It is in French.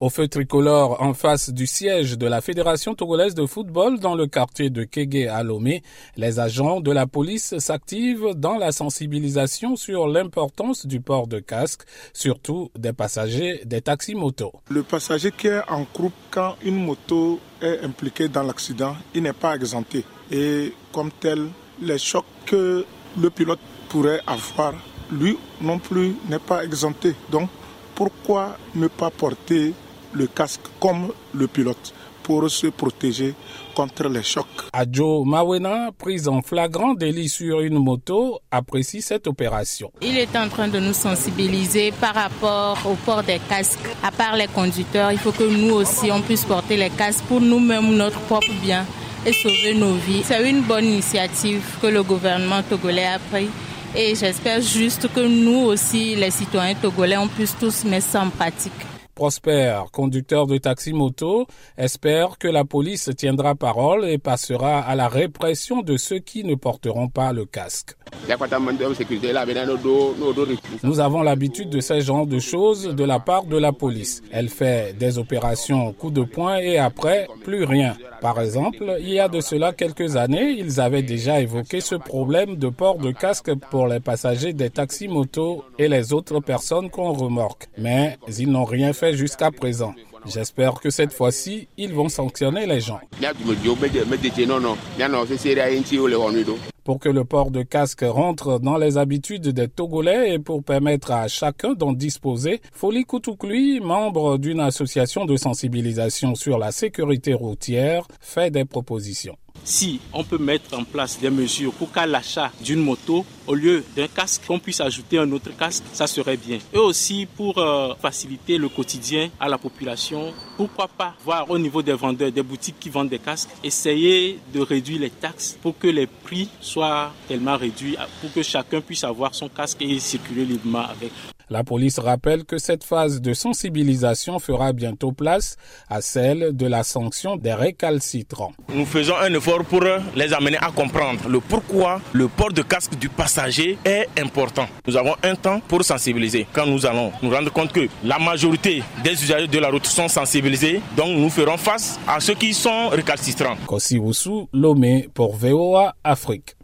Au feu tricolore en face du siège de la Fédération togolaise de football dans le quartier de Kégué à Lomé, les agents de la police s'activent dans la sensibilisation sur l'importance du port de casque, surtout des passagers des taxis motos. Le passager qui est en groupe quand une moto est impliquée dans l'accident, il n'est pas exempté. Et comme tel, les chocs que le pilote pourrait avoir, lui non plus n'est pas exempté. Donc, pourquoi ne pas porter le casque comme le pilote pour se protéger contre les chocs. Adjo Mawena, prise en flagrant délit sur une moto, apprécie cette opération. Il est en train de nous sensibiliser par rapport au port des casques. À part les conducteurs, il faut que nous aussi on puisse porter les casques pour nous-mêmes, notre propre bien et sauver nos vies. C'est une bonne initiative que le gouvernement togolais a pris. Et j'espère juste que nous aussi, les citoyens togolais, on puisse tous mettre ça en pratique. Prosper, conducteur de taxi-moto, espère que la police tiendra parole et passera à la répression de ceux qui ne porteront pas le casque. Nous avons l'habitude de ce genre de choses de la part de la police. Elle fait des opérations coup de poing et après, plus rien. Par exemple, il y a de cela quelques années, ils avaient déjà évoqué ce problème de port de casque pour les passagers des taxis-motos et les autres personnes qu'on remorque. Mais ils n'ont rien fait jusqu'à présent. J'espère que cette fois-ci, ils vont sanctionner les gens. Pour que le port de casque rentre dans les habitudes des Togolais et pour permettre à chacun d'en disposer, Foli Koutouklui, membre d'une association de sensibilisation sur la sécurité routière, fait des propositions si on peut mettre en place des mesures pour qu'à l'achat d'une moto, au lieu d'un casque, on puisse ajouter un autre casque, ça serait bien. Et aussi pour euh, faciliter le quotidien à la population, pourquoi pas voir au niveau des vendeurs, des boutiques qui vendent des casques, essayer de réduire les taxes pour que les prix soient tellement réduits, pour que chacun puisse avoir son casque et circuler librement avec. La police rappelle que cette phase de sensibilisation fera bientôt place à celle de la sanction des récalcitrants. Nous faisons un effort pour les amener à comprendre le pourquoi le port de casque du passager est important. Nous avons un temps pour sensibiliser. Quand nous allons nous rendre compte que la majorité des usagers de la route sont sensibilisés, donc nous ferons face à ceux qui sont récalcitrants. Kossi Lomé pour VOA Afrique.